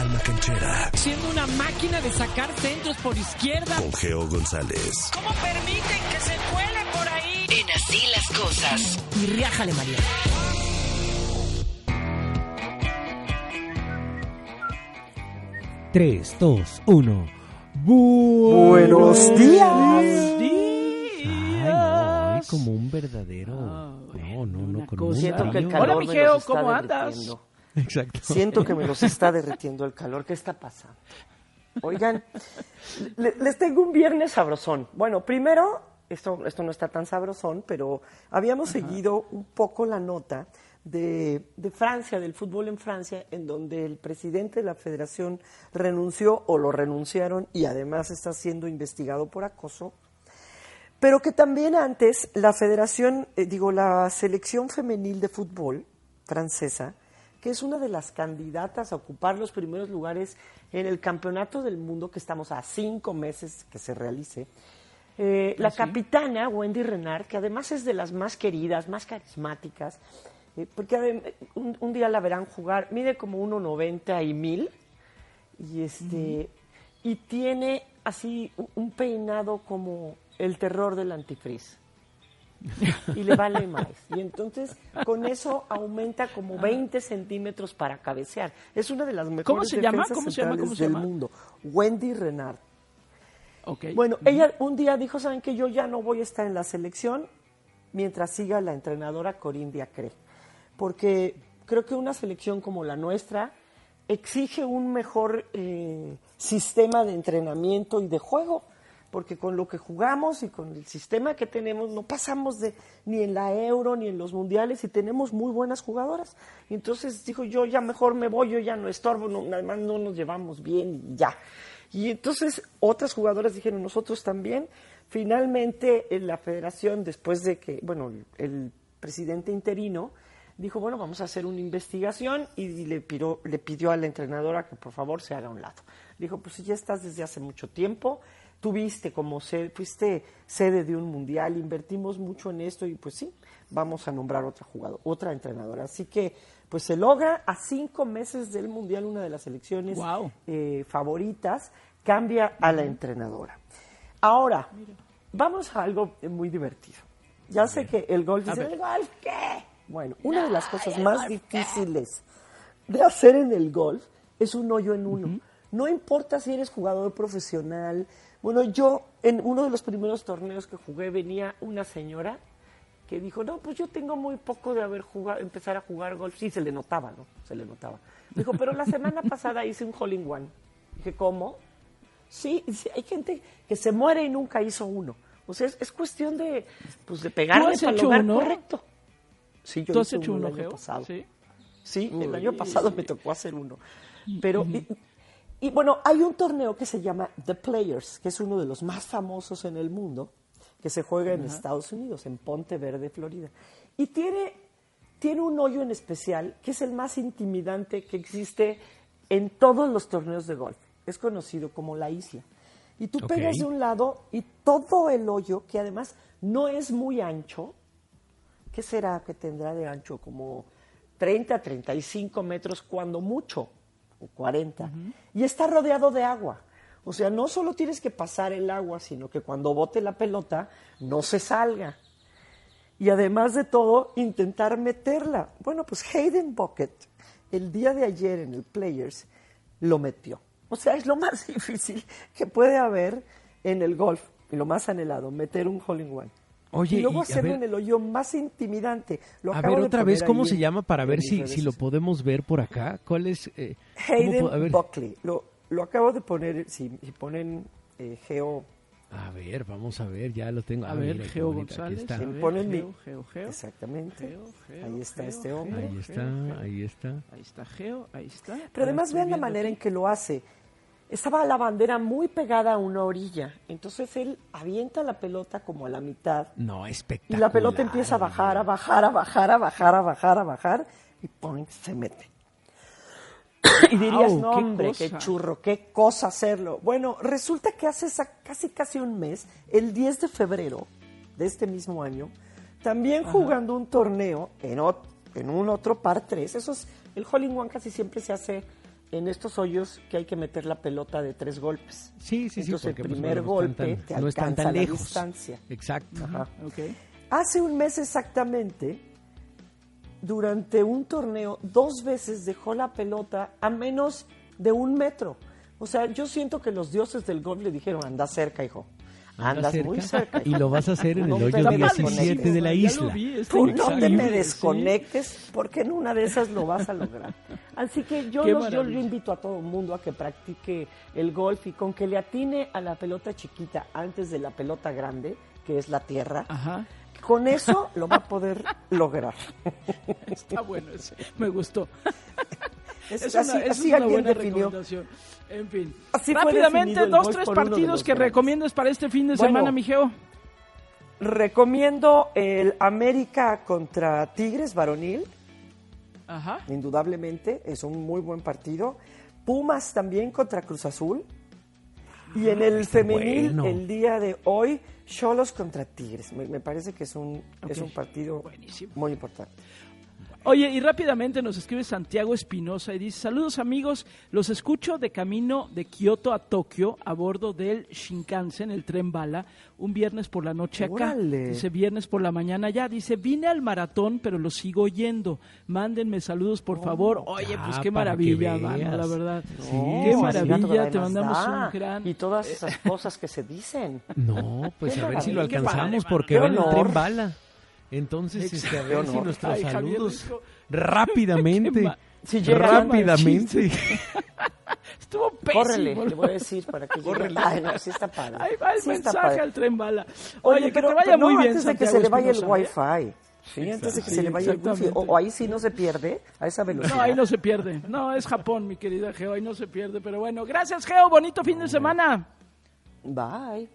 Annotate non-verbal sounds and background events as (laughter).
alma canchera. Siendo una máquina de sacar centros por izquierda. Con Geo González. ¿Cómo permiten que se cuele por ahí? En así las cosas. Y riájale, María. Tres, dos, uno. Buenos días. Ay, no, como un verdadero. no, no, no, con un Hola, Mijeo, ¿cómo andas? derritiendo. Exacto. Siento que me los está derritiendo el calor. ¿Qué está pasando? Oigan, le- les tengo un viernes sabrosón. Bueno, primero, esto, esto no está tan sabrosón, pero habíamos seguido un poco la nota de, de Francia, del fútbol en Francia, en donde el presidente de la federación renunció o lo renunciaron y además está siendo investigado por acoso. Pero que también antes la federación, eh, digo, la selección femenil de fútbol francesa, que es una de las candidatas a ocupar los primeros lugares en el campeonato del mundo que estamos a cinco meses que se realice, eh, la capitana Wendy Renard, que además es de las más queridas, más carismáticas, eh, porque un, un día la verán jugar, mide como 1,90 y mil, y este y tiene así un- un peinado como el terror del antifriz y le vale más y entonces con eso aumenta como 20 centímetros para cabecear es una de las mejores ¿Cómo se llama? defensas ¿Cómo se llama? centrales ¿Cómo se del mundo Wendy Renard Ok. bueno, ella un día dijo, ¿saben que Yo ya no voy a estar en la selección mientras siga la entrenadora Corinne Diacre. Porque creo que una selección como la nuestra exige un mejor eh, sistema de entrenamiento y de juego. Porque con lo que jugamos y con el sistema que tenemos no pasamos de ni en la Euro ni en los mundiales y tenemos muy buenas jugadoras. Y entonces dijo yo ya mejor me voy, yo ya no estorbo, no, además no nos llevamos bien y ya. Y entonces otras jugadoras dijeron, nosotros también. Finalmente, en la federación, después de que, bueno, el, presidente interino dijo, bueno, vamos a hacer una investigación y le pidió, le pidió a la entrenadora que por favor se haga a un lado. Dijo, pues ya estás desde hace mucho tiempo, tuviste como sede, fuiste sede de un mundial, invertimos mucho en esto y pues sí, vamos a nombrar otra jugadora, otra entrenadora. Así que, pues se logra a cinco meses del mundial una de las selecciones Guau. eh, favoritas, cambia a la entrenadora. Ahora, vamos a algo muy divertido. Ya sé que el golf dice, ¿el golf qué? Bueno, una de las cosas más difíciles de hacer en el golf es un hoyo en uno. No importa si eres jugador profesional. Bueno, yo en uno de los primeros torneos que jugué venía una señora que dijo, no, pues yo tengo muy poco de haber jugado, empezar a jugar golf. Sí, se le notaba, ¿no? Se le notaba. Dijo, pero la semana pasada hice un hole in one. Dije, ¿cómo? Sí, sí, hay gente que se muere y nunca hizo uno. O sea, es, es cuestión de, pues, de pegarle lugar uno? correcto. Sí, yo ¿Tú has hice hecho uno uno, el año pasado. Sí. Sí, el año pasado me tocó hacer uno. Pero, y bueno, hay un torneo que se llama The Players, que es uno de los más famosos en el mundo, que se juega en Estados Unidos, en Ponte Verde, Florida. Y tiene, tiene un hoyo en especial que es el más intimidante que existe en todos los torneos de golf. Es conocido como la isla. Y tú pegas de un lado y todo el hoyo, que además no es muy ancho, ¿qué será que tendrá de ancho? Como 30, 35 metros, cuando mucho, o 40. Y está rodeado de agua. O sea, no solo tienes que pasar el agua, sino que cuando bote la pelota no se salga. Y además de todo, intentar meterla. Bueno, pues Hayden Bucket, el día de ayer en el Players, lo metió. O sea, es lo más (laughs) difícil que puede haber en el golf, y lo más anhelado, meter un hole in one. Oye, y luego y a hacerlo ver- en el hoyo más intimidante. Lo A acabo ver de otra vez cómo se en- llama para ver si, si lo podemos ver por acá. ¿Cuál es? eh, Hayden a ver, Buckley. Lo, lo acabo de poner, si, si ponen eh, Geo, a ver, vamos a ver, ya lo tengo. A Ah, ver, mira, qué Geo bonito, aquí González. está. a si ver, ponen mi- Geo, Geo, Geo. exactamente, Geo, Geo, ahí está Geo, este Geo. hombre. Ahí está, ahí está. Ahí está Geo, ahí está. Pero además vean la manera aquí. en que lo hace. Estaba la bandera muy pegada a una orilla, entonces él avienta la pelota como a la mitad No, y espectacular. la pelota empieza a bajar, a bajar, a bajar, a bajar, a bajar, a bajar y ¡pum! se mete. (coughs) y dirías, no qué hombre, qué cosa". churro, qué cosa hacerlo. Bueno, resulta que hace casi casi un mes, el 10 de febrero de este mismo año, también jugando un torneo en, un otro par 3, eso es, el Hole in One casi siempre se hace en estos hoyos que hay que meter la pelota de tres golpes. Sí, sí, sí. Entonces el pues, primer bueno, no están golpe tan- te no alcanza tan la lejos. distancia. Exacto. Ajá. Hace un mes exactamente, durante un torneo, dos veces dejó la pelota a menos de un metro. O sea, yo siento que los dioses del golf le dijeron, anda cerca, hijo. Anda Andas muy cerca. Y lo vas a hacer en No el hoyo me 17 de la isla. vi, Tú no te me sí. desconectes porque en una de esas lo vas a lograr. Así que yo, los- yo, invito a todo el mundo a que practique el golf y con que le atine a la pelota chiquita antes de la pelota grande, que es la tierra, Ajá. con eso lo va a poder lograr. (laughs) Está bueno ese. Me gustó. (laughs) Es, Es así una, es buena definió. recomendación. En fin. Así Rápidamente, dos, tres partidos que grandes. recomiendas para este fin de Bueno. semana, Mijeo. Recomiendo el América contra Tigres varonil, Ajá. indudablemente, es un muy buen partido. Pumas también contra Cruz Azul. Y en el femenil, bueno. el día de hoy, Cholos contra Tigres. Me, me parece que es un, es un partido Buenísimo. muy importante. Oye, y rápidamente nos escribe Santiago Espinosa y dice, saludos amigos, los escucho de camino de Kioto a Tokio a bordo del Shinkansen, el tren bala, un viernes por la noche acá. Órale. Dice, viernes por la mañana ya. Dice, vine al maratón, pero lo sigo oyendo. Mándenme saludos, por favor. Oye, ya, pues qué para maravilla, mano, la verdad. Sí, qué maravilla, te mandamos Da. un gran... Y todas esas cosas que se dicen. No, pues Qué a ver si lo. Qué alcanzamos porque Qué va en el tren bala. Entonces, este, a ver si honor. nuestros Ay, Javier saludos Rico. (laughs) rápidamente. Si rápidamente. (laughs) Estuvo pésimo. Córrele, le voy a decir para que llegue. Ay, no, sí está padre. Ahí va el Sí mensaje padre. al tren bala. Oye, Oye, que pero, te vaya pero no, muy bien, antes de que Santiago se le vaya el ¿eh? wifi. Sí, antes de que Sí, se le vaya el wifi. O, o ahí sí no se pierde a esa velocidad. No, ahí no se pierde. No, es Japón, mi querida Geo, ahí no se pierde. Pero bueno, gracias, Geo. Bonito fin de semana. Bye.